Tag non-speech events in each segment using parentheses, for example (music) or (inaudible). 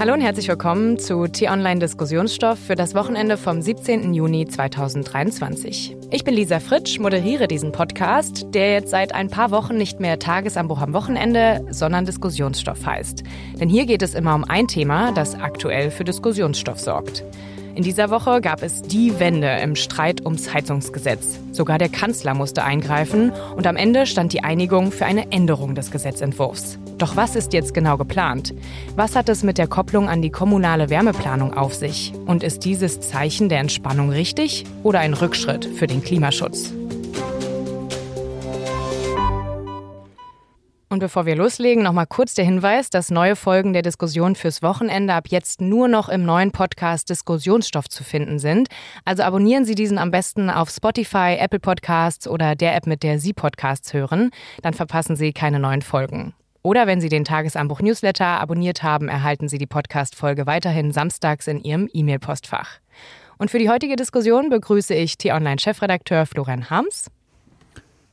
Hallo und herzlich willkommen zu T-Online Diskussionsstoff für das Wochenende vom 17. Juni 2023. Ich bin Lisa Fritsch, moderiere diesen Podcast, der jetzt seit ein paar Wochen nicht mehr Tagesanbruch am Wochenende, sondern Diskussionsstoff heißt. Denn hier geht es immer um ein Thema, das aktuell für Diskussionsstoff sorgt. In dieser Woche gab es die Wende im Streit ums Heizungsgesetz. Sogar der Kanzler musste eingreifen und am Ende stand die Einigung für eine Änderung des Gesetzentwurfs. Doch was ist jetzt genau geplant? Was hat es mit der Kopplung an die kommunale Wärmeplanung auf sich? Und ist dieses Zeichen der Entspannung richtig oder ein Rückschritt für den Klimaschutz? Und bevor wir loslegen, noch mal kurz der Hinweis, dass neue Folgen der Diskussion fürs Wochenende ab jetzt nur noch im neuen Podcast Diskussionsstoff zu finden sind. Also abonnieren Sie diesen am besten auf Spotify, Apple Podcasts oder der App, mit der Sie Podcasts hören. Dann verpassen Sie keine neuen Folgen. Oder wenn Sie den Tagesanbruch Newsletter abonniert haben, erhalten Sie die Podcast-Folge weiterhin samstags in Ihrem E-Mail-Postfach. Und für die heutige Diskussion begrüße ich T-Online-Chefredakteur Florian Harms.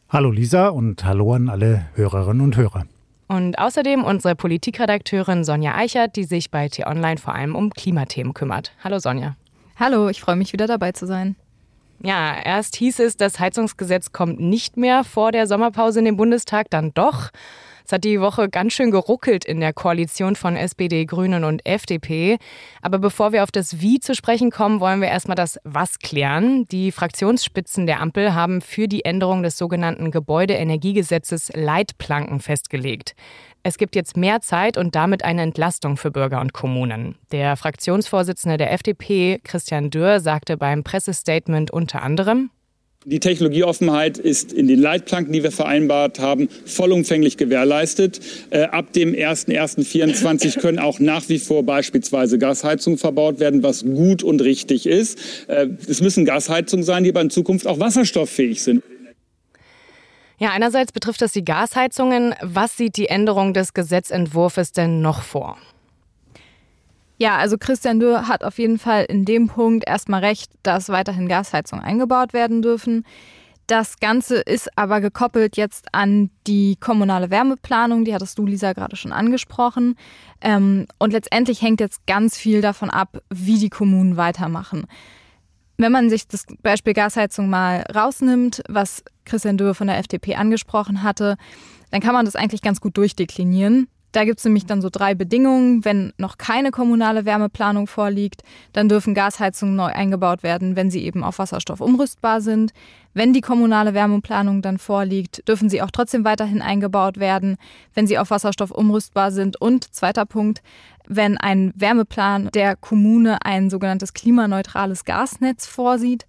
Hallo Lisa und hallo an alle Hörerinnen und Hörer. Und außerdem unsere Politikredakteurin Sonja Eichert, die sich bei T-Online vor allem um Klimathemen kümmert. Hallo Sonja. Hallo, ich freue mich wieder dabei zu sein. Ja, erst hieß es, das Heizungsgesetz kommt nicht mehr vor der Sommerpause in den Bundestag, dann doch. Es hat die Woche ganz schön geruckelt in der Koalition von SPD, Grünen und FDP. Aber bevor wir auf das Wie zu sprechen kommen, wollen wir erstmal das Was klären. Die Fraktionsspitzen der Ampel haben für die Änderung des sogenannten Gebäudeenergiegesetzes Leitplanken festgelegt. Es gibt jetzt mehr Zeit und damit eine Entlastung für Bürger und Kommunen. Der Fraktionsvorsitzende der FDP, Christian Dürr, sagte beim Pressestatement unter anderem, die Technologieoffenheit ist in den Leitplanken, die wir vereinbart haben, vollumfänglich gewährleistet. Äh, ab dem 01.01.2024 können auch nach wie vor beispielsweise Gasheizungen verbaut werden, was gut und richtig ist. Äh, es müssen Gasheizungen sein, die aber in Zukunft auch wasserstofffähig sind. Ja, einerseits betrifft das die Gasheizungen. Was sieht die Änderung des Gesetzentwurfs denn noch vor? Ja, also Christian Dürr hat auf jeden Fall in dem Punkt erstmal recht, dass weiterhin Gasheizungen eingebaut werden dürfen. Das Ganze ist aber gekoppelt jetzt an die kommunale Wärmeplanung, die hattest du, Lisa, gerade schon angesprochen. Ähm, und letztendlich hängt jetzt ganz viel davon ab, wie die Kommunen weitermachen. Wenn man sich das Beispiel Gasheizung mal rausnimmt, was Christian Dürr von der FDP angesprochen hatte, dann kann man das eigentlich ganz gut durchdeklinieren. Da gibt es nämlich dann so drei Bedingungen. Wenn noch keine kommunale Wärmeplanung vorliegt, dann dürfen Gasheizungen neu eingebaut werden, wenn sie eben auf Wasserstoff umrüstbar sind. Wenn die kommunale Wärmeplanung dann vorliegt, dürfen sie auch trotzdem weiterhin eingebaut werden, wenn sie auf Wasserstoff umrüstbar sind. Und zweiter Punkt, wenn ein Wärmeplan der Kommune ein sogenanntes klimaneutrales Gasnetz vorsieht.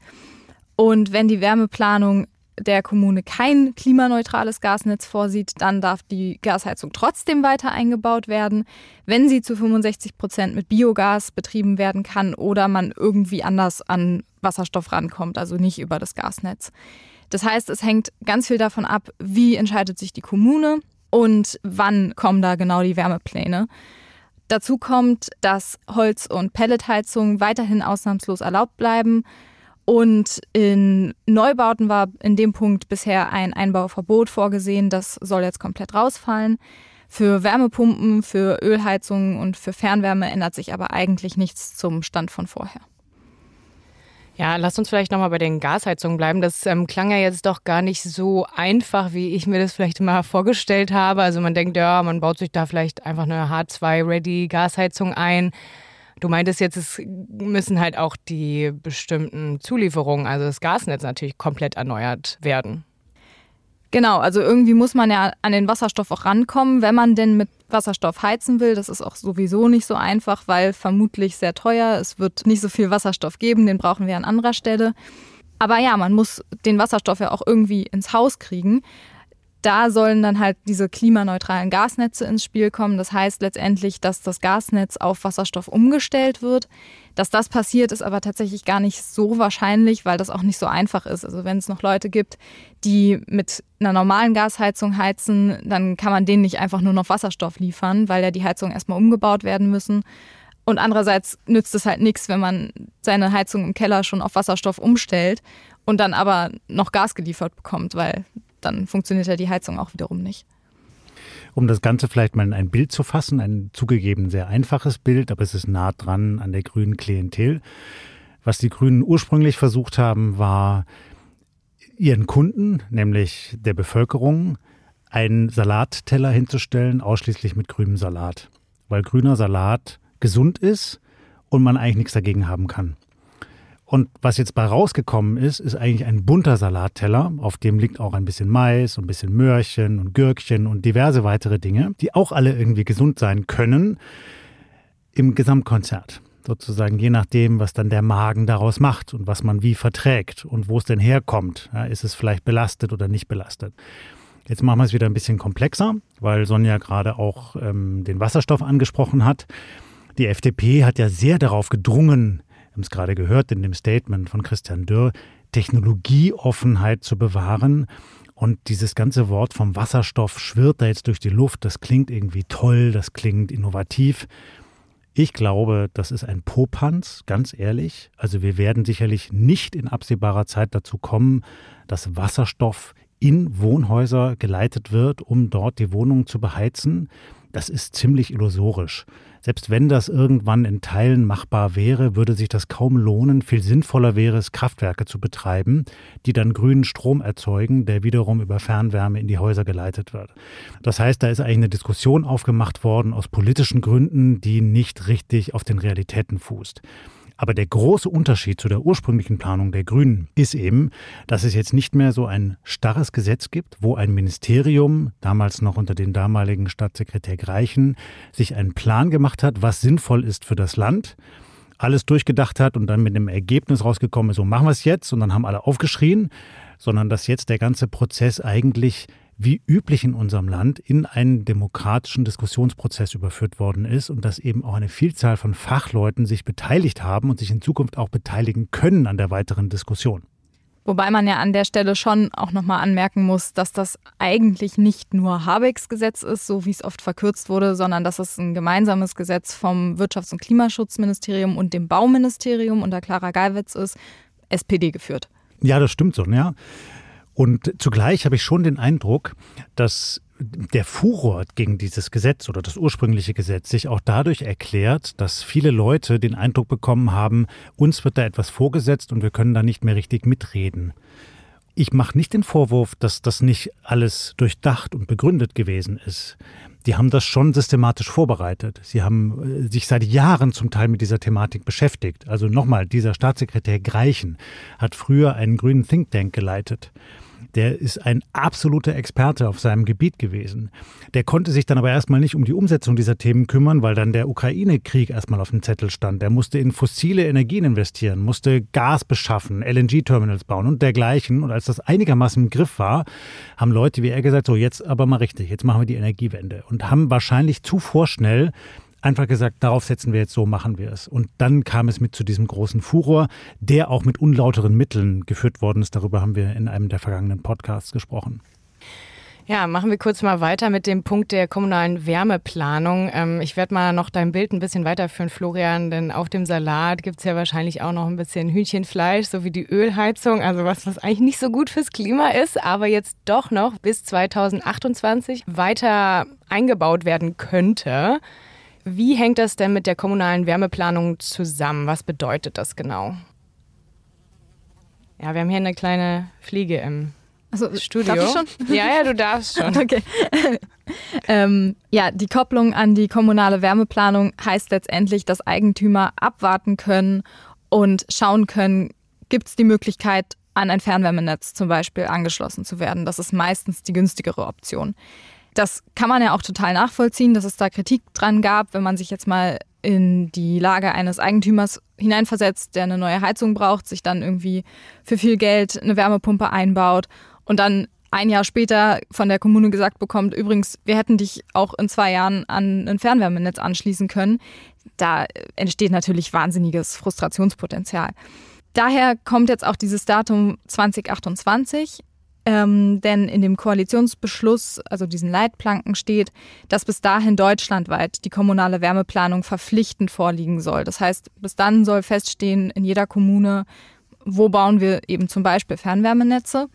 Und wenn die Wärmeplanung der Kommune kein klimaneutrales Gasnetz vorsieht, dann darf die Gasheizung trotzdem weiter eingebaut werden, wenn sie zu 65 Prozent mit Biogas betrieben werden kann oder man irgendwie anders an Wasserstoff rankommt, also nicht über das Gasnetz. Das heißt, es hängt ganz viel davon ab, wie entscheidet sich die Kommune und wann kommen da genau die Wärmepläne. Dazu kommt, dass Holz- und Pelletheizungen weiterhin ausnahmslos erlaubt bleiben. Und in Neubauten war in dem Punkt bisher ein Einbauverbot vorgesehen. Das soll jetzt komplett rausfallen. Für Wärmepumpen, für Ölheizungen und für Fernwärme ändert sich aber eigentlich nichts zum Stand von vorher. Ja, lasst uns vielleicht nochmal bei den Gasheizungen bleiben. Das ähm, klang ja jetzt doch gar nicht so einfach, wie ich mir das vielleicht mal vorgestellt habe. Also man denkt, ja, man baut sich da vielleicht einfach eine H2-Ready Gasheizung ein. Du meintest jetzt, es müssen halt auch die bestimmten Zulieferungen, also das Gasnetz natürlich komplett erneuert werden. Genau, also irgendwie muss man ja an den Wasserstoff auch rankommen, wenn man denn mit Wasserstoff heizen will. Das ist auch sowieso nicht so einfach, weil vermutlich sehr teuer. Es wird nicht so viel Wasserstoff geben, den brauchen wir an anderer Stelle. Aber ja, man muss den Wasserstoff ja auch irgendwie ins Haus kriegen da sollen dann halt diese klimaneutralen Gasnetze ins Spiel kommen. Das heißt letztendlich, dass das Gasnetz auf Wasserstoff umgestellt wird. Dass das passiert, ist aber tatsächlich gar nicht so wahrscheinlich, weil das auch nicht so einfach ist. Also wenn es noch Leute gibt, die mit einer normalen Gasheizung heizen, dann kann man denen nicht einfach nur noch Wasserstoff liefern, weil ja die Heizungen erstmal umgebaut werden müssen. Und andererseits nützt es halt nichts, wenn man seine Heizung im Keller schon auf Wasserstoff umstellt und dann aber noch Gas geliefert bekommt, weil dann funktioniert ja die Heizung auch wiederum nicht. Um das Ganze vielleicht mal in ein Bild zu fassen, ein zugegeben sehr einfaches Bild, aber es ist nah dran an der grünen Klientel. Was die Grünen ursprünglich versucht haben, war ihren Kunden, nämlich der Bevölkerung, einen Salatteller hinzustellen, ausschließlich mit grünem Salat. Weil grüner Salat gesund ist und man eigentlich nichts dagegen haben kann. Und was jetzt bei rausgekommen ist, ist eigentlich ein bunter Salatteller, auf dem liegt auch ein bisschen Mais, ein bisschen Möhrchen und Gürkchen und diverse weitere Dinge, die auch alle irgendwie gesund sein können im Gesamtkonzert. Sozusagen je nachdem, was dann der Magen daraus macht und was man wie verträgt und wo es denn herkommt. Ja, ist es vielleicht belastet oder nicht belastet. Jetzt machen wir es wieder ein bisschen komplexer, weil Sonja gerade auch ähm, den Wasserstoff angesprochen hat. Die FDP hat ja sehr darauf gedrungen, haben es gerade gehört in dem Statement von Christian Dürr, Technologieoffenheit zu bewahren. Und dieses ganze Wort vom Wasserstoff schwirrt da jetzt durch die Luft. Das klingt irgendwie toll, das klingt innovativ. Ich glaube, das ist ein Popanz, ganz ehrlich. Also wir werden sicherlich nicht in absehbarer Zeit dazu kommen, dass Wasserstoff in Wohnhäuser geleitet wird, um dort die Wohnungen zu beheizen. Das ist ziemlich illusorisch. Selbst wenn das irgendwann in Teilen machbar wäre, würde sich das kaum lohnen. Viel sinnvoller wäre es, Kraftwerke zu betreiben, die dann grünen Strom erzeugen, der wiederum über Fernwärme in die Häuser geleitet wird. Das heißt, da ist eigentlich eine Diskussion aufgemacht worden aus politischen Gründen, die nicht richtig auf den Realitäten fußt. Aber der große Unterschied zu der ursprünglichen Planung der Grünen ist eben, dass es jetzt nicht mehr so ein starres Gesetz gibt, wo ein Ministerium, damals noch unter den damaligen Staatssekretär Greichen, sich einen Plan gemacht hat, was sinnvoll ist für das Land alles durchgedacht hat und dann mit einem Ergebnis rausgekommen ist, so machen wir es jetzt und dann haben alle aufgeschrien, sondern dass jetzt der ganze Prozess eigentlich wie üblich in unserem Land in einen demokratischen Diskussionsprozess überführt worden ist und dass eben auch eine Vielzahl von Fachleuten sich beteiligt haben und sich in Zukunft auch beteiligen können an der weiteren Diskussion. Wobei man ja an der Stelle schon auch nochmal anmerken muss, dass das eigentlich nicht nur Habecks Gesetz ist, so wie es oft verkürzt wurde, sondern dass es ein gemeinsames Gesetz vom Wirtschafts- und Klimaschutzministerium und dem Bauministerium unter Clara Geiwitz ist, SPD geführt. Ja, das stimmt so, ja. Und zugleich habe ich schon den Eindruck, dass der Furor gegen dieses Gesetz oder das ursprüngliche Gesetz sich auch dadurch erklärt, dass viele Leute den Eindruck bekommen haben, uns wird da etwas vorgesetzt und wir können da nicht mehr richtig mitreden. Ich mache nicht den Vorwurf, dass das nicht alles durchdacht und begründet gewesen ist. Die haben das schon systematisch vorbereitet. Sie haben äh, sich seit Jahren zum Teil mit dieser Thematik beschäftigt. Also nochmal, dieser Staatssekretär Greichen hat früher einen grünen Think Tank geleitet der ist ein absoluter Experte auf seinem Gebiet gewesen. Der konnte sich dann aber erstmal nicht um die Umsetzung dieser Themen kümmern, weil dann der Ukraine-Krieg erstmal auf dem Zettel stand. Der musste in fossile Energien investieren, musste Gas beschaffen, LNG-Terminals bauen und dergleichen. Und als das einigermaßen im Griff war, haben Leute wie er gesagt, so jetzt aber mal richtig, jetzt machen wir die Energiewende und haben wahrscheinlich zu vorschnell einfach gesagt, darauf setzen wir jetzt so, machen wir es. Und dann kam es mit zu diesem großen Furor, der auch mit unlauteren Mitteln geführt worden ist. Darüber haben wir in einem der vergangenen Podcasts gesprochen. Ja, machen wir kurz mal weiter mit dem Punkt der kommunalen Wärmeplanung. Ähm, ich werde mal noch dein Bild ein bisschen weiterführen, Florian, denn auf dem Salat gibt es ja wahrscheinlich auch noch ein bisschen Hühnchenfleisch sowie die Ölheizung, also was, was eigentlich nicht so gut fürs Klima ist, aber jetzt doch noch bis 2028 weiter eingebaut werden könnte. Wie hängt das denn mit der kommunalen Wärmeplanung zusammen? Was bedeutet das genau? Ja, wir haben hier eine kleine Fliege im also, Studio. Darf ich schon? Ja, ja, du darfst schon. (laughs) Okay. (laughs) ähm, ja, die Kopplung an die kommunale Wärmeplanung heißt letztendlich, dass Eigentümer abwarten können und schauen können, gibt es die Möglichkeit, an ein Fernwärmenetz zum Beispiel angeschlossen zu werden. Das ist meistens die günstigere Option. Das kann man ja auch total nachvollziehen, dass es da Kritik dran gab, wenn man sich jetzt mal in die Lage eines Eigentümers hineinversetzt, der eine neue Heizung braucht, sich dann irgendwie für viel Geld eine Wärmepumpe einbaut und dann ein Jahr später von der Kommune gesagt bekommt, übrigens, wir hätten dich auch in zwei Jahren an ein Fernwärmenetz anschließen können. Da entsteht natürlich wahnsinniges Frustrationspotenzial. Daher kommt jetzt auch dieses Datum 2028. Ähm, denn in dem Koalitionsbeschluss, also diesen Leitplanken steht, dass bis dahin deutschlandweit die kommunale Wärmeplanung verpflichtend vorliegen soll. Das heißt, bis dann soll feststehen in jeder Kommune, wo bauen wir eben zum Beispiel Fernwärmenetze.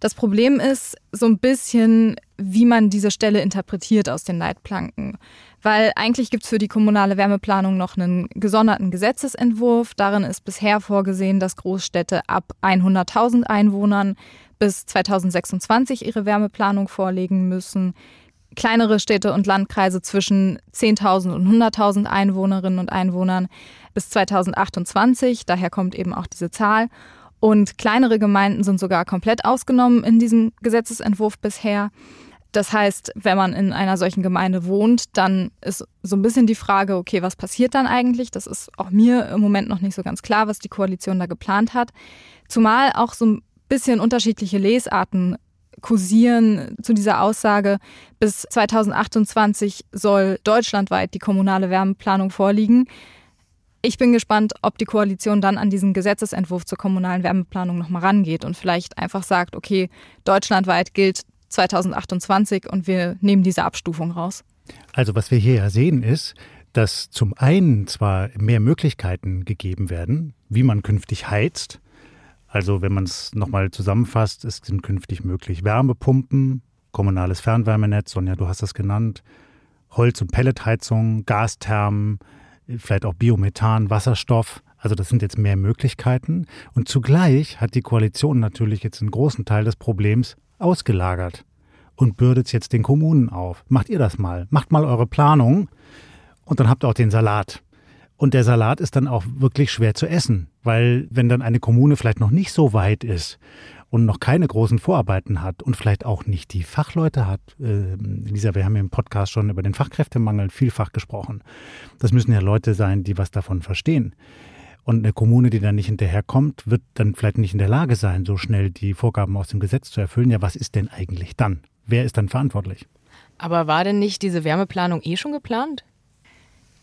Das Problem ist so ein bisschen, wie man diese Stelle interpretiert aus den Leitplanken. Weil eigentlich gibt es für die kommunale Wärmeplanung noch einen gesonderten Gesetzesentwurf. Darin ist bisher vorgesehen, dass Großstädte ab 100.000 Einwohnern bis 2026 ihre Wärmeplanung vorlegen müssen. Kleinere Städte und Landkreise zwischen 10.000 und 100.000 Einwohnerinnen und Einwohnern bis 2028. Daher kommt eben auch diese Zahl. Und kleinere Gemeinden sind sogar komplett ausgenommen in diesem Gesetzesentwurf bisher. Das heißt, wenn man in einer solchen Gemeinde wohnt, dann ist so ein bisschen die Frage, okay, was passiert dann eigentlich? Das ist auch mir im Moment noch nicht so ganz klar, was die Koalition da geplant hat. Zumal auch so ein bisschen unterschiedliche Lesarten kursieren zu dieser Aussage, bis 2028 soll deutschlandweit die kommunale Wärmeplanung vorliegen. Ich bin gespannt, ob die Koalition dann an diesen Gesetzesentwurf zur kommunalen Wärmeplanung nochmal rangeht und vielleicht einfach sagt, okay, deutschlandweit gilt 2028 und wir nehmen diese Abstufung raus. Also was wir hier ja sehen ist, dass zum einen zwar mehr Möglichkeiten gegeben werden, wie man künftig heizt. Also wenn man es nochmal zusammenfasst, es sind künftig möglich Wärmepumpen, kommunales Fernwärmenetz, Sonja, du hast das genannt, Holz- und Pelletheizung, Gasthermen, vielleicht auch Biomethan, Wasserstoff. Also das sind jetzt mehr Möglichkeiten. Und zugleich hat die Koalition natürlich jetzt einen großen Teil des Problems ausgelagert und bürdet es jetzt den Kommunen auf. Macht ihr das mal. Macht mal eure Planung und dann habt ihr auch den Salat. Und der Salat ist dann auch wirklich schwer zu essen, weil wenn dann eine Kommune vielleicht noch nicht so weit ist und noch keine großen Vorarbeiten hat und vielleicht auch nicht die Fachleute hat. Äh, Lisa, wir haben im Podcast schon über den Fachkräftemangel vielfach gesprochen. Das müssen ja Leute sein, die was davon verstehen. Und eine Kommune, die dann nicht hinterherkommt, wird dann vielleicht nicht in der Lage sein, so schnell die Vorgaben aus dem Gesetz zu erfüllen. Ja, was ist denn eigentlich dann? Wer ist dann verantwortlich? Aber war denn nicht diese Wärmeplanung eh schon geplant?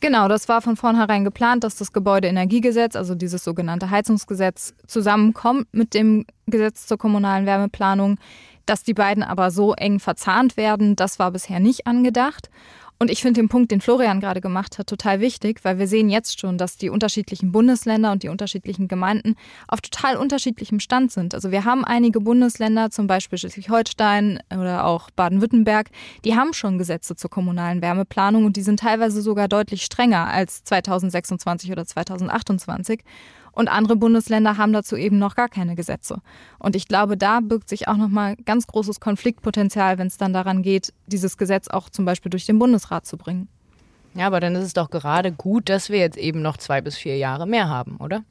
Genau, das war von vornherein geplant, dass das Gebäudeenergiegesetz, also dieses sogenannte Heizungsgesetz, zusammenkommt mit dem Gesetz zur kommunalen Wärmeplanung. Dass die beiden aber so eng verzahnt werden, das war bisher nicht angedacht. Und ich finde den Punkt, den Florian gerade gemacht hat, total wichtig, weil wir sehen jetzt schon, dass die unterschiedlichen Bundesländer und die unterschiedlichen Gemeinden auf total unterschiedlichem Stand sind. Also wir haben einige Bundesländer, zum Beispiel Schleswig-Holstein oder auch Baden-Württemberg, die haben schon Gesetze zur kommunalen Wärmeplanung und die sind teilweise sogar deutlich strenger als 2026 oder 2028. Und andere Bundesländer haben dazu eben noch gar keine Gesetze. Und ich glaube, da birgt sich auch nochmal ganz großes Konfliktpotenzial, wenn es dann daran geht, dieses Gesetz auch zum Beispiel durch den Bundesrat zu bringen. Ja, aber dann ist es doch gerade gut, dass wir jetzt eben noch zwei bis vier Jahre mehr haben, oder?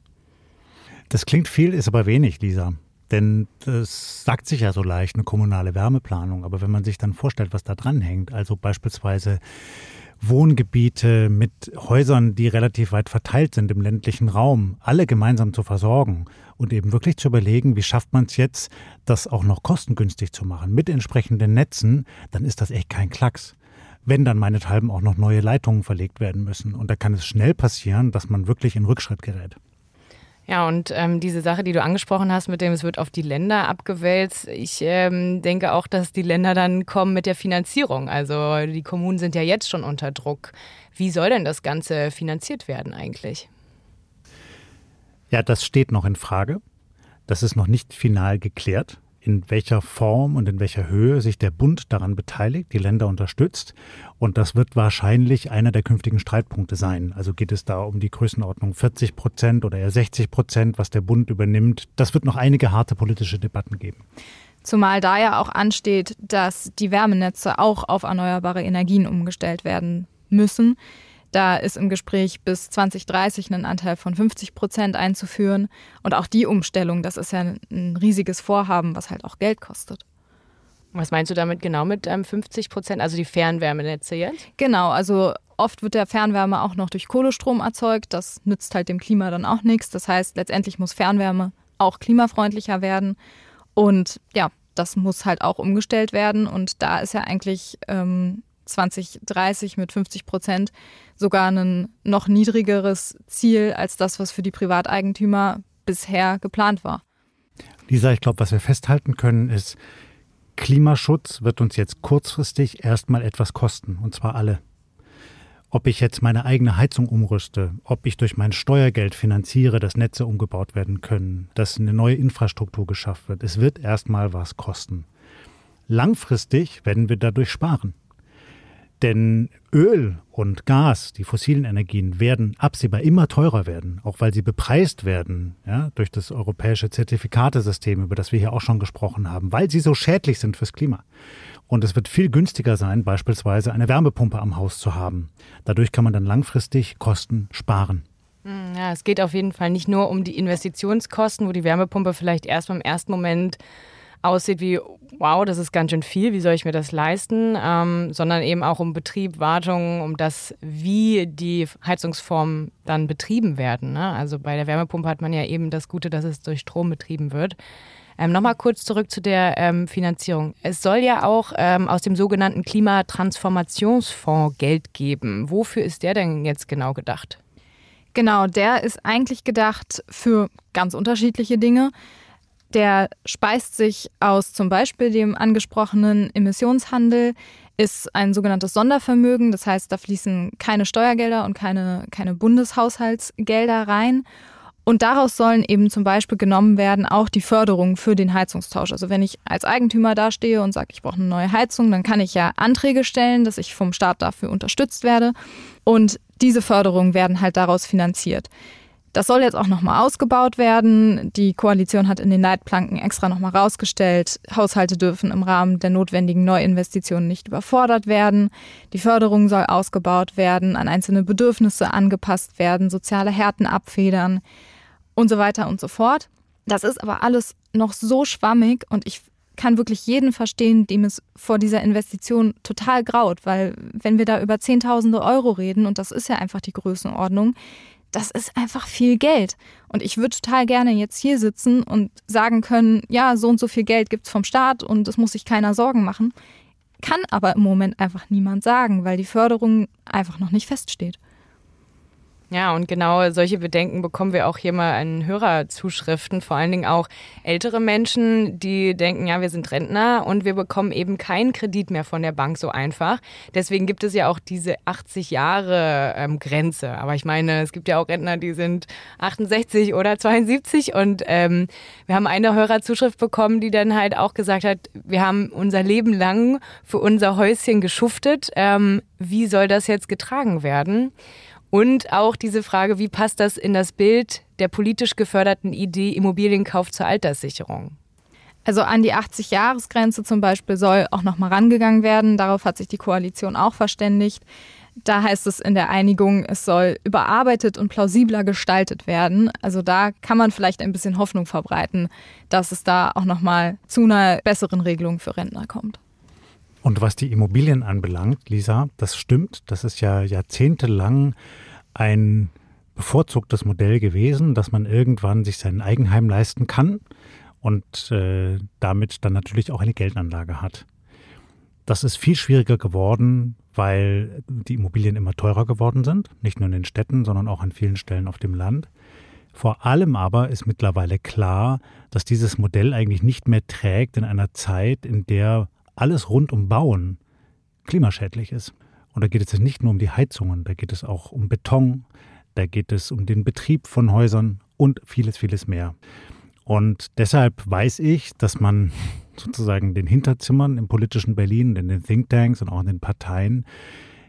Das klingt viel, ist aber wenig, Lisa. Denn das sagt sich ja so leicht, eine kommunale Wärmeplanung. Aber wenn man sich dann vorstellt, was da dran hängt, also beispielsweise Wohngebiete mit Häusern, die relativ weit verteilt sind im ländlichen Raum, alle gemeinsam zu versorgen und eben wirklich zu überlegen, wie schafft man es jetzt, das auch noch kostengünstig zu machen mit entsprechenden Netzen, dann ist das echt kein Klacks. Wenn dann meinethalben auch noch neue Leitungen verlegt werden müssen. Und da kann es schnell passieren, dass man wirklich in Rückschritt gerät. Ja, und ähm, diese Sache, die du angesprochen hast, mit dem es wird auf die Länder abgewälzt, ich ähm, denke auch, dass die Länder dann kommen mit der Finanzierung. Also die Kommunen sind ja jetzt schon unter Druck. Wie soll denn das Ganze finanziert werden eigentlich? Ja, das steht noch in Frage. Das ist noch nicht final geklärt in welcher Form und in welcher Höhe sich der Bund daran beteiligt, die Länder unterstützt. Und das wird wahrscheinlich einer der künftigen Streitpunkte sein. Also geht es da um die Größenordnung 40 Prozent oder eher 60 Prozent, was der Bund übernimmt. Das wird noch einige harte politische Debatten geben. Zumal da ja auch ansteht, dass die Wärmenetze auch auf erneuerbare Energien umgestellt werden müssen. Da ist im Gespräch bis 2030 einen Anteil von 50 Prozent einzuführen. Und auch die Umstellung, das ist ja ein riesiges Vorhaben, was halt auch Geld kostet. Was meinst du damit genau mit ähm, 50 Prozent, also die Fernwärmenetze jetzt? Genau, also oft wird der Fernwärme auch noch durch Kohlestrom erzeugt. Das nützt halt dem Klima dann auch nichts. Das heißt, letztendlich muss Fernwärme auch klimafreundlicher werden. Und ja, das muss halt auch umgestellt werden. Und da ist ja eigentlich ähm, 2030 mit 50 Prozent sogar ein noch niedrigeres Ziel als das, was für die Privateigentümer bisher geplant war. Lisa, ich glaube, was wir festhalten können, ist, Klimaschutz wird uns jetzt kurzfristig erstmal etwas kosten, und zwar alle. Ob ich jetzt meine eigene Heizung umrüste, ob ich durch mein Steuergeld finanziere, dass Netze umgebaut werden können, dass eine neue Infrastruktur geschafft wird, es wird erstmal was kosten. Langfristig werden wir dadurch sparen. Denn Öl und Gas, die fossilen Energien, werden absehbar immer teurer werden, auch weil sie bepreist werden ja, durch das europäische Zertifikatesystem, über das wir hier auch schon gesprochen haben, weil sie so schädlich sind fürs Klima. Und es wird viel günstiger sein, beispielsweise eine Wärmepumpe am Haus zu haben. Dadurch kann man dann langfristig Kosten sparen. Hm, ja, es geht auf jeden Fall nicht nur um die Investitionskosten, wo die Wärmepumpe vielleicht erst im ersten Moment aussieht wie, wow, das ist ganz schön viel, wie soll ich mir das leisten, ähm, sondern eben auch um Betrieb, Wartung, um das, wie die Heizungsformen dann betrieben werden. Ne? Also bei der Wärmepumpe hat man ja eben das Gute, dass es durch Strom betrieben wird. Ähm, Nochmal kurz zurück zu der ähm, Finanzierung. Es soll ja auch ähm, aus dem sogenannten Klimatransformationsfonds Geld geben. Wofür ist der denn jetzt genau gedacht? Genau, der ist eigentlich gedacht für ganz unterschiedliche Dinge. Der speist sich aus zum Beispiel dem angesprochenen Emissionshandel, ist ein sogenanntes Sondervermögen. Das heißt, da fließen keine Steuergelder und keine, keine Bundeshaushaltsgelder rein. Und daraus sollen eben zum Beispiel genommen werden auch die Förderungen für den Heizungstausch. Also wenn ich als Eigentümer dastehe und sage, ich brauche eine neue Heizung, dann kann ich ja Anträge stellen, dass ich vom Staat dafür unterstützt werde. Und diese Förderungen werden halt daraus finanziert. Das soll jetzt auch nochmal ausgebaut werden. Die Koalition hat in den Leitplanken extra nochmal rausgestellt, Haushalte dürfen im Rahmen der notwendigen Neuinvestitionen nicht überfordert werden. Die Förderung soll ausgebaut werden, an einzelne Bedürfnisse angepasst werden, soziale Härten abfedern und so weiter und so fort. Das ist aber alles noch so schwammig und ich kann wirklich jeden verstehen, dem es vor dieser Investition total graut, weil wenn wir da über Zehntausende Euro reden, und das ist ja einfach die Größenordnung, das ist einfach viel Geld. Und ich würde total gerne jetzt hier sitzen und sagen können, ja, so und so viel Geld gibt es vom Staat und es muss sich keiner Sorgen machen. Kann aber im Moment einfach niemand sagen, weil die Förderung einfach noch nicht feststeht. Ja, und genau solche Bedenken bekommen wir auch hier mal in Hörerzuschriften, vor allen Dingen auch ältere Menschen, die denken, ja, wir sind Rentner und wir bekommen eben keinen Kredit mehr von der Bank so einfach. Deswegen gibt es ja auch diese 80 Jahre ähm, Grenze. Aber ich meine, es gibt ja auch Rentner, die sind 68 oder 72 und ähm, wir haben eine Hörerzuschrift bekommen, die dann halt auch gesagt hat, wir haben unser Leben lang für unser Häuschen geschuftet. Ähm, wie soll das jetzt getragen werden? Und auch diese Frage, wie passt das in das Bild der politisch geförderten Idee Immobilienkauf zur Alterssicherung? Also an die 80-Jahres-Grenze zum Beispiel soll auch nochmal rangegangen werden. Darauf hat sich die Koalition auch verständigt. Da heißt es in der Einigung, es soll überarbeitet und plausibler gestaltet werden. Also da kann man vielleicht ein bisschen Hoffnung verbreiten, dass es da auch nochmal zu einer besseren Regelung für Rentner kommt. Und was die Immobilien anbelangt, Lisa, das stimmt. Das ist ja jahrzehntelang ein bevorzugtes Modell gewesen, dass man irgendwann sich sein Eigenheim leisten kann und äh, damit dann natürlich auch eine Geldanlage hat. Das ist viel schwieriger geworden, weil die Immobilien immer teurer geworden sind, nicht nur in den Städten, sondern auch an vielen Stellen auf dem Land. Vor allem aber ist mittlerweile klar, dass dieses Modell eigentlich nicht mehr trägt in einer Zeit, in der alles rund um Bauen klimaschädlich ist. Und da geht es nicht nur um die Heizungen, da geht es auch um Beton, da geht es um den Betrieb von Häusern und vieles, vieles mehr. Und deshalb weiß ich, dass man (laughs) sozusagen den Hinterzimmern im politischen Berlin, in den Thinktanks und auch in den Parteien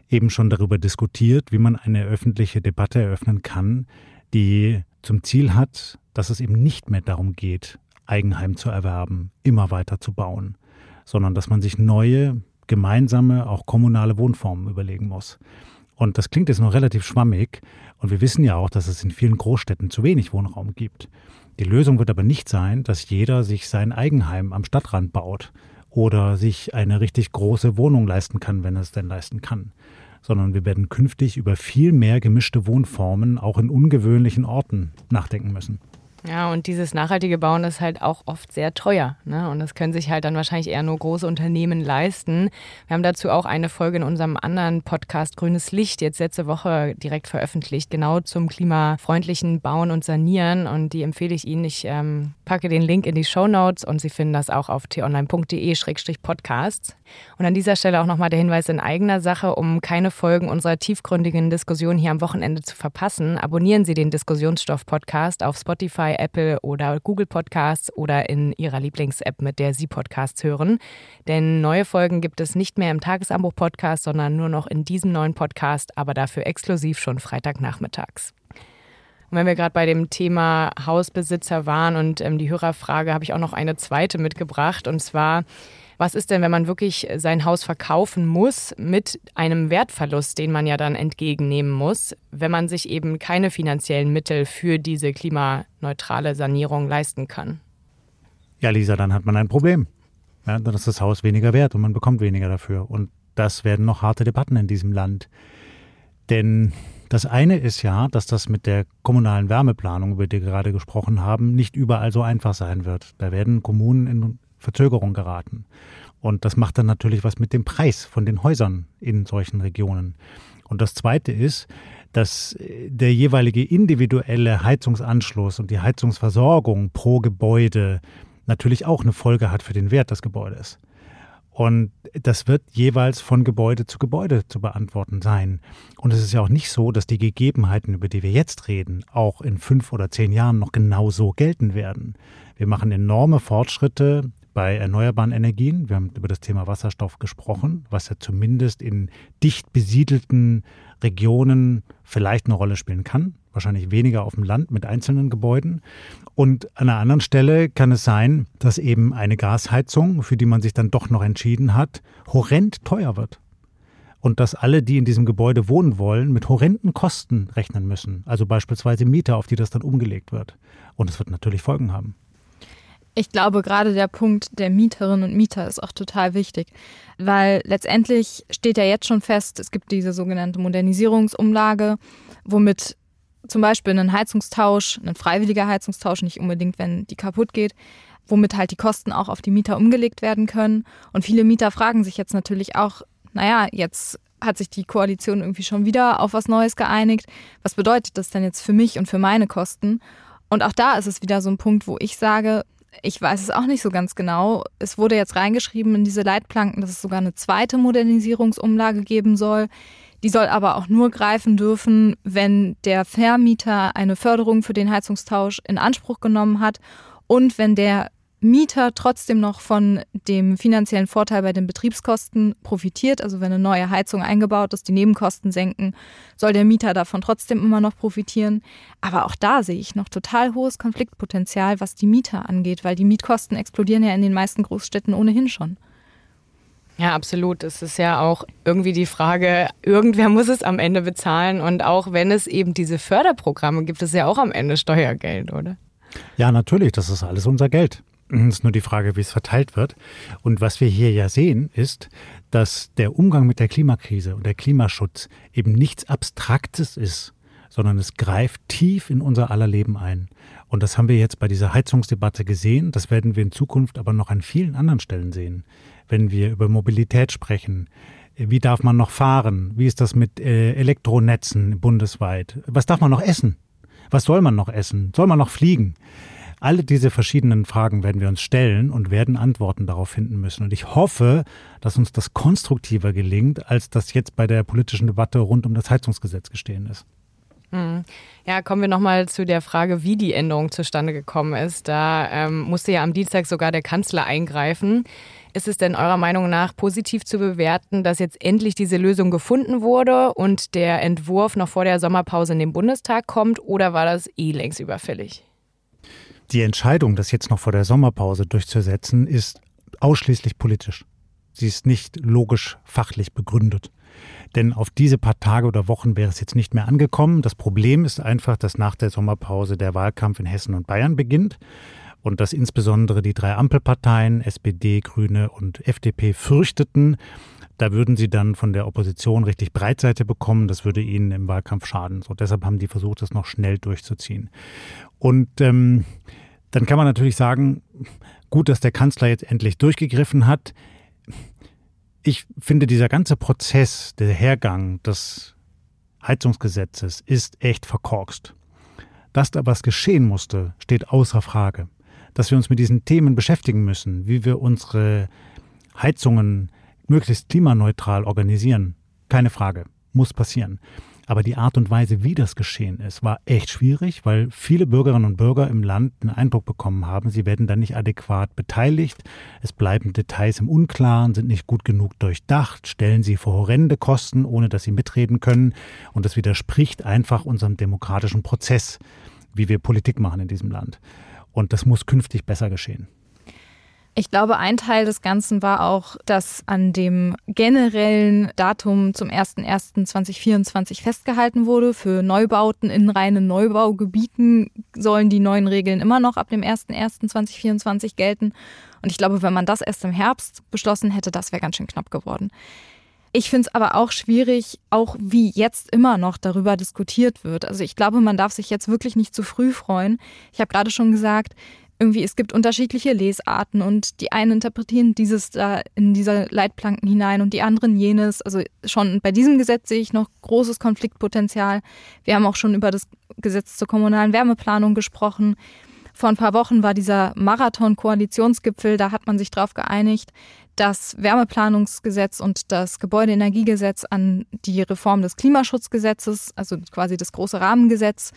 eben schon darüber diskutiert, wie man eine öffentliche Debatte eröffnen kann, die zum Ziel hat, dass es eben nicht mehr darum geht, Eigenheim zu erwerben, immer weiter zu bauen, sondern dass man sich neue, gemeinsame, auch kommunale Wohnformen überlegen muss. Und das klingt jetzt noch relativ schwammig. Und wir wissen ja auch, dass es in vielen Großstädten zu wenig Wohnraum gibt. Die Lösung wird aber nicht sein, dass jeder sich sein Eigenheim am Stadtrand baut oder sich eine richtig große Wohnung leisten kann, wenn er es denn leisten kann. Sondern wir werden künftig über viel mehr gemischte Wohnformen auch in ungewöhnlichen Orten nachdenken müssen. Ja, und dieses nachhaltige Bauen ist halt auch oft sehr teuer. Ne? Und das können sich halt dann wahrscheinlich eher nur große Unternehmen leisten. Wir haben dazu auch eine Folge in unserem anderen Podcast Grünes Licht jetzt letzte Woche direkt veröffentlicht, genau zum klimafreundlichen Bauen und Sanieren. Und die empfehle ich Ihnen. Ich ähm, packe den Link in die Show Notes und Sie finden das auch auf t-online.de-podcasts. Und an dieser Stelle auch nochmal der Hinweis in eigener Sache, um keine Folgen unserer tiefgründigen Diskussion hier am Wochenende zu verpassen. Abonnieren Sie den Diskussionsstoff-Podcast auf Spotify, Apple oder Google Podcasts oder in Ihrer Lieblings-App, mit der Sie Podcasts hören. Denn neue Folgen gibt es nicht mehr im Tagesanbruch-Podcast, sondern nur noch in diesem neuen Podcast, aber dafür exklusiv schon Freitagnachmittags. Und wenn wir gerade bei dem Thema Hausbesitzer waren und ähm, die Hörerfrage, habe ich auch noch eine zweite mitgebracht. Und zwar, was ist denn, wenn man wirklich sein Haus verkaufen muss mit einem Wertverlust, den man ja dann entgegennehmen muss, wenn man sich eben keine finanziellen Mittel für diese klimaneutrale Sanierung leisten kann? Ja, Lisa, dann hat man ein Problem. Ja, dann ist das Haus weniger wert und man bekommt weniger dafür. Und das werden noch harte Debatten in diesem Land. Denn das eine ist ja, dass das mit der kommunalen Wärmeplanung, über die wir gerade gesprochen haben, nicht überall so einfach sein wird. Da werden Kommunen in Verzögerung geraten. Und das macht dann natürlich was mit dem Preis von den Häusern in solchen Regionen. Und das zweite ist, dass der jeweilige individuelle Heizungsanschluss und die Heizungsversorgung pro Gebäude natürlich auch eine Folge hat für den Wert des Gebäudes. Und das wird jeweils von Gebäude zu Gebäude zu beantworten sein. Und es ist ja auch nicht so, dass die Gegebenheiten, über die wir jetzt reden, auch in fünf oder zehn Jahren noch genau so gelten werden. Wir machen enorme Fortschritte bei erneuerbaren Energien. Wir haben über das Thema Wasserstoff gesprochen, was ja zumindest in dicht besiedelten Regionen vielleicht eine Rolle spielen kann wahrscheinlich weniger auf dem Land mit einzelnen Gebäuden. Und an einer anderen Stelle kann es sein, dass eben eine Gasheizung, für die man sich dann doch noch entschieden hat, horrend teuer wird. Und dass alle, die in diesem Gebäude wohnen wollen, mit horrenden Kosten rechnen müssen. Also beispielsweise Mieter, auf die das dann umgelegt wird. Und es wird natürlich Folgen haben. Ich glaube, gerade der Punkt der Mieterinnen und Mieter ist auch total wichtig, weil letztendlich steht ja jetzt schon fest, es gibt diese sogenannte Modernisierungsumlage, womit zum Beispiel einen Heizungstausch, ein freiwilliger Heizungstausch, nicht unbedingt, wenn die kaputt geht, womit halt die Kosten auch auf die Mieter umgelegt werden können. Und viele Mieter fragen sich jetzt natürlich auch, naja, jetzt hat sich die Koalition irgendwie schon wieder auf was Neues geeinigt. Was bedeutet das denn jetzt für mich und für meine Kosten? Und auch da ist es wieder so ein Punkt, wo ich sage, ich weiß es auch nicht so ganz genau. Es wurde jetzt reingeschrieben in diese Leitplanken, dass es sogar eine zweite Modernisierungsumlage geben soll. Die soll aber auch nur greifen dürfen, wenn der Vermieter eine Förderung für den Heizungstausch in Anspruch genommen hat und wenn der Mieter trotzdem noch von dem finanziellen Vorteil bei den Betriebskosten profitiert, also wenn eine neue Heizung eingebaut ist, die Nebenkosten senken, soll der Mieter davon trotzdem immer noch profitieren. Aber auch da sehe ich noch total hohes Konfliktpotenzial, was die Mieter angeht, weil die Mietkosten explodieren ja in den meisten Großstädten ohnehin schon. Ja, absolut. Es ist ja auch irgendwie die Frage, irgendwer muss es am Ende bezahlen. Und auch wenn es eben diese Förderprogramme gibt, ist ja auch am Ende Steuergeld, oder? Ja, natürlich. Das ist alles unser Geld. Es ist nur die Frage, wie es verteilt wird. Und was wir hier ja sehen, ist, dass der Umgang mit der Klimakrise und der Klimaschutz eben nichts Abstraktes ist, sondern es greift tief in unser aller Leben ein. Und das haben wir jetzt bei dieser Heizungsdebatte gesehen. Das werden wir in Zukunft aber noch an vielen anderen Stellen sehen wenn wir über Mobilität sprechen. Wie darf man noch fahren? Wie ist das mit äh, Elektronetzen bundesweit? Was darf man noch essen? Was soll man noch essen? Soll man noch fliegen? Alle diese verschiedenen Fragen werden wir uns stellen und werden Antworten darauf finden müssen. Und ich hoffe, dass uns das konstruktiver gelingt, als das jetzt bei der politischen Debatte rund um das Heizungsgesetz gestehen ist. Hm. Ja, kommen wir nochmal zu der Frage, wie die Änderung zustande gekommen ist. Da ähm, musste ja am Dienstag sogar der Kanzler eingreifen. Ist es denn eurer Meinung nach positiv zu bewerten, dass jetzt endlich diese Lösung gefunden wurde und der Entwurf noch vor der Sommerpause in den Bundestag kommt oder war das eh längst überfällig? Die Entscheidung, das jetzt noch vor der Sommerpause durchzusetzen, ist ausschließlich politisch. Sie ist nicht logisch fachlich begründet. Denn auf diese paar Tage oder Wochen wäre es jetzt nicht mehr angekommen. Das Problem ist einfach, dass nach der Sommerpause der Wahlkampf in Hessen und Bayern beginnt und dass insbesondere die drei Ampelparteien, SPD, Grüne und FDP, fürchteten, da würden sie dann von der Opposition richtig Breitseite bekommen. Das würde ihnen im Wahlkampf schaden. So, deshalb haben die versucht, das noch schnell durchzuziehen. Und ähm, dann kann man natürlich sagen, gut, dass der Kanzler jetzt endlich durchgegriffen hat. Ich finde, dieser ganze Prozess, der Hergang des Heizungsgesetzes ist echt verkorkst. Dass da was geschehen musste, steht außer Frage dass wir uns mit diesen Themen beschäftigen müssen, wie wir unsere Heizungen möglichst klimaneutral organisieren. Keine Frage, muss passieren. Aber die Art und Weise, wie das geschehen ist, war echt schwierig, weil viele Bürgerinnen und Bürger im Land den Eindruck bekommen haben, sie werden dann nicht adäquat beteiligt. Es bleiben Details im Unklaren, sind nicht gut genug durchdacht, stellen sie vor horrende Kosten, ohne dass sie mitreden können. Und das widerspricht einfach unserem demokratischen Prozess, wie wir Politik machen in diesem Land. Und das muss künftig besser geschehen. Ich glaube, ein Teil des Ganzen war auch, dass an dem generellen Datum zum 01.01.2024 festgehalten wurde. Für Neubauten in reinen Neubaugebieten sollen die neuen Regeln immer noch ab dem 01.01.2024 gelten. Und ich glaube, wenn man das erst im Herbst beschlossen hätte, das wäre ganz schön knapp geworden. Ich finde es aber auch schwierig, auch wie jetzt immer noch darüber diskutiert wird. Also ich glaube, man darf sich jetzt wirklich nicht zu früh freuen. Ich habe gerade schon gesagt, irgendwie, es gibt unterschiedliche Lesarten und die einen interpretieren dieses da in diese Leitplanken hinein und die anderen jenes. Also schon bei diesem Gesetz sehe ich noch großes Konfliktpotenzial. Wir haben auch schon über das Gesetz zur kommunalen Wärmeplanung gesprochen. Vor ein paar Wochen war dieser Marathon-Koalitionsgipfel, da hat man sich darauf geeinigt, das Wärmeplanungsgesetz und das Gebäudeenergiegesetz an die Reform des Klimaschutzgesetzes, also quasi das große Rahmengesetz,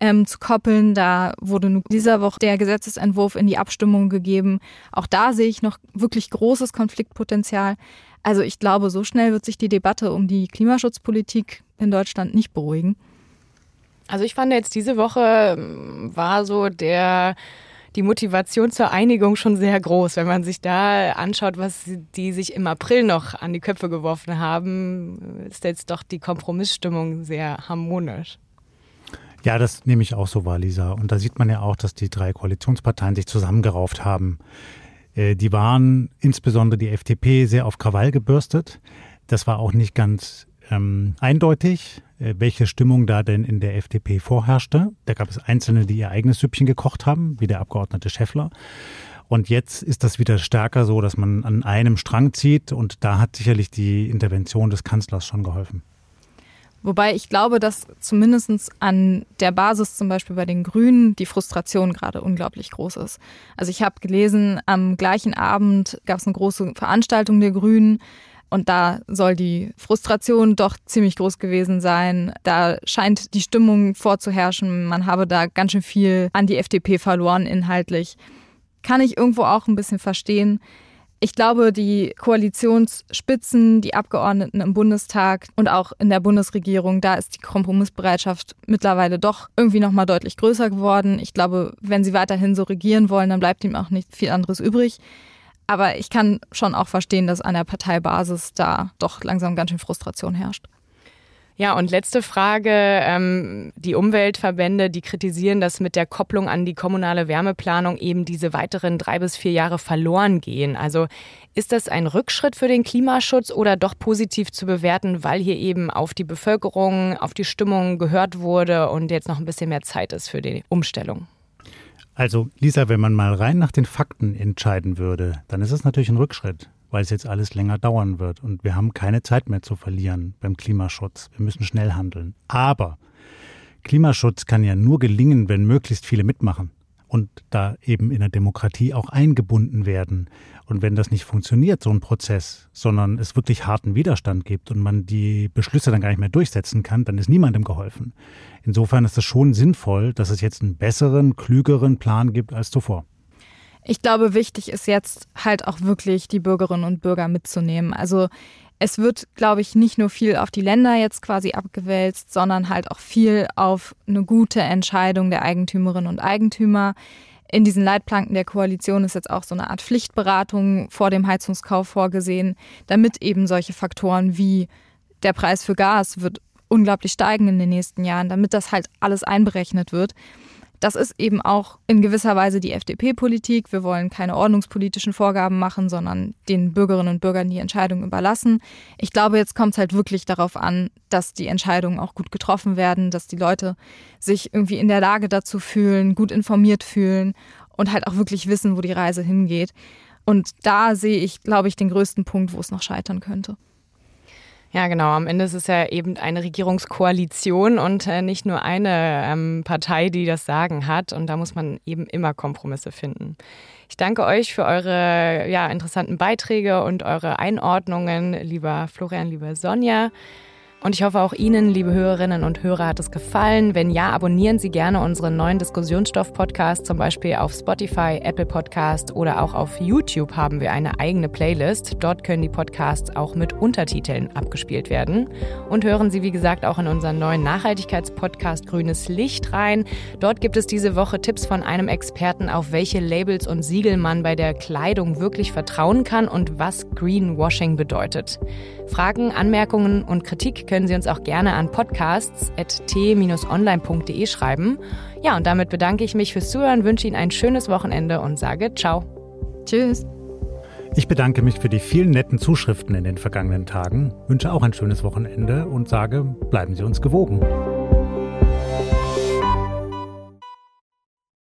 ähm, zu koppeln. Da wurde dieser Woche der Gesetzesentwurf in die Abstimmung gegeben. Auch da sehe ich noch wirklich großes Konfliktpotenzial. Also ich glaube, so schnell wird sich die Debatte um die Klimaschutzpolitik in Deutschland nicht beruhigen. Also ich fand jetzt diese Woche ähm, war so der die Motivation zur Einigung schon sehr groß. Wenn man sich da anschaut, was die sich im April noch an die Köpfe geworfen haben, ist jetzt doch die Kompromissstimmung sehr harmonisch. Ja, das nehme ich auch so wahr, Lisa. Und da sieht man ja auch, dass die drei Koalitionsparteien sich zusammengerauft haben. Äh, die waren insbesondere die FDP sehr auf Krawall gebürstet. Das war auch nicht ganz ähm, eindeutig, äh, welche Stimmung da denn in der FDP vorherrschte. Da gab es Einzelne, die ihr eigenes Süppchen gekocht haben, wie der Abgeordnete Schäffler. Und jetzt ist das wieder stärker so, dass man an einem Strang zieht. Und da hat sicherlich die Intervention des Kanzlers schon geholfen. Wobei ich glaube, dass zumindest an der Basis zum Beispiel bei den Grünen die Frustration gerade unglaublich groß ist. Also ich habe gelesen, am gleichen Abend gab es eine große Veranstaltung der Grünen. Und da soll die Frustration doch ziemlich groß gewesen sein. Da scheint die Stimmung vorzuherrschen. Man habe da ganz schön viel an die FDP verloren inhaltlich. Kann ich irgendwo auch ein bisschen verstehen. Ich glaube, die Koalitionsspitzen, die Abgeordneten im Bundestag und auch in der Bundesregierung, da ist die Kompromissbereitschaft mittlerweile doch irgendwie noch mal deutlich größer geworden. Ich glaube, wenn sie weiterhin so regieren wollen, dann bleibt ihm auch nicht viel anderes übrig. Aber ich kann schon auch verstehen, dass an der Parteibasis da doch langsam ganz schön Frustration herrscht. Ja, und letzte Frage. Ähm, die Umweltverbände, die kritisieren, dass mit der Kopplung an die kommunale Wärmeplanung eben diese weiteren drei bis vier Jahre verloren gehen. Also ist das ein Rückschritt für den Klimaschutz oder doch positiv zu bewerten, weil hier eben auf die Bevölkerung, auf die Stimmung gehört wurde und jetzt noch ein bisschen mehr Zeit ist für die Umstellung? Also Lisa, wenn man mal rein nach den Fakten entscheiden würde, dann ist es natürlich ein Rückschritt weil es jetzt alles länger dauern wird. Und wir haben keine Zeit mehr zu verlieren beim Klimaschutz. Wir müssen schnell handeln. Aber Klimaschutz kann ja nur gelingen, wenn möglichst viele mitmachen und da eben in der Demokratie auch eingebunden werden. Und wenn das nicht funktioniert, so ein Prozess, sondern es wirklich harten Widerstand gibt und man die Beschlüsse dann gar nicht mehr durchsetzen kann, dann ist niemandem geholfen. Insofern ist es schon sinnvoll, dass es jetzt einen besseren, klügeren Plan gibt als zuvor. Ich glaube, wichtig ist jetzt halt auch wirklich die Bürgerinnen und Bürger mitzunehmen. Also es wird, glaube ich, nicht nur viel auf die Länder jetzt quasi abgewälzt, sondern halt auch viel auf eine gute Entscheidung der Eigentümerinnen und Eigentümer. In diesen Leitplanken der Koalition ist jetzt auch so eine Art Pflichtberatung vor dem Heizungskauf vorgesehen, damit eben solche Faktoren wie der Preis für Gas wird unglaublich steigen in den nächsten Jahren, damit das halt alles einberechnet wird. Das ist eben auch in gewisser Weise die FDP-Politik. Wir wollen keine ordnungspolitischen Vorgaben machen, sondern den Bürgerinnen und Bürgern die Entscheidung überlassen. Ich glaube, jetzt kommt es halt wirklich darauf an, dass die Entscheidungen auch gut getroffen werden, dass die Leute sich irgendwie in der Lage dazu fühlen, gut informiert fühlen und halt auch wirklich wissen, wo die Reise hingeht. Und da sehe ich, glaube ich, den größten Punkt, wo es noch scheitern könnte. Ja, genau. Am Ende ist es ja eben eine Regierungskoalition und äh, nicht nur eine ähm, Partei, die das Sagen hat. Und da muss man eben immer Kompromisse finden. Ich danke euch für eure ja, interessanten Beiträge und eure Einordnungen, lieber Florian, lieber Sonja. Und ich hoffe auch Ihnen, liebe Hörerinnen und Hörer, hat es gefallen. Wenn ja, abonnieren Sie gerne unseren neuen Diskussionsstoff-Podcast, zum Beispiel auf Spotify, Apple Podcast oder auch auf YouTube haben wir eine eigene Playlist. Dort können die Podcasts auch mit Untertiteln abgespielt werden. Und hören Sie, wie gesagt, auch in unseren neuen Nachhaltigkeitspodcast Grünes Licht rein. Dort gibt es diese Woche Tipps von einem Experten, auf welche Labels und Siegel man bei der Kleidung wirklich vertrauen kann und was Greenwashing bedeutet. Fragen, Anmerkungen und Kritik können Sie uns auch gerne an podcasts.t-online.de schreiben. Ja, und damit bedanke ich mich fürs Zuhören, wünsche Ihnen ein schönes Wochenende und sage Ciao. Tschüss. Ich bedanke mich für die vielen netten Zuschriften in den vergangenen Tagen, wünsche auch ein schönes Wochenende und sage, bleiben Sie uns gewogen.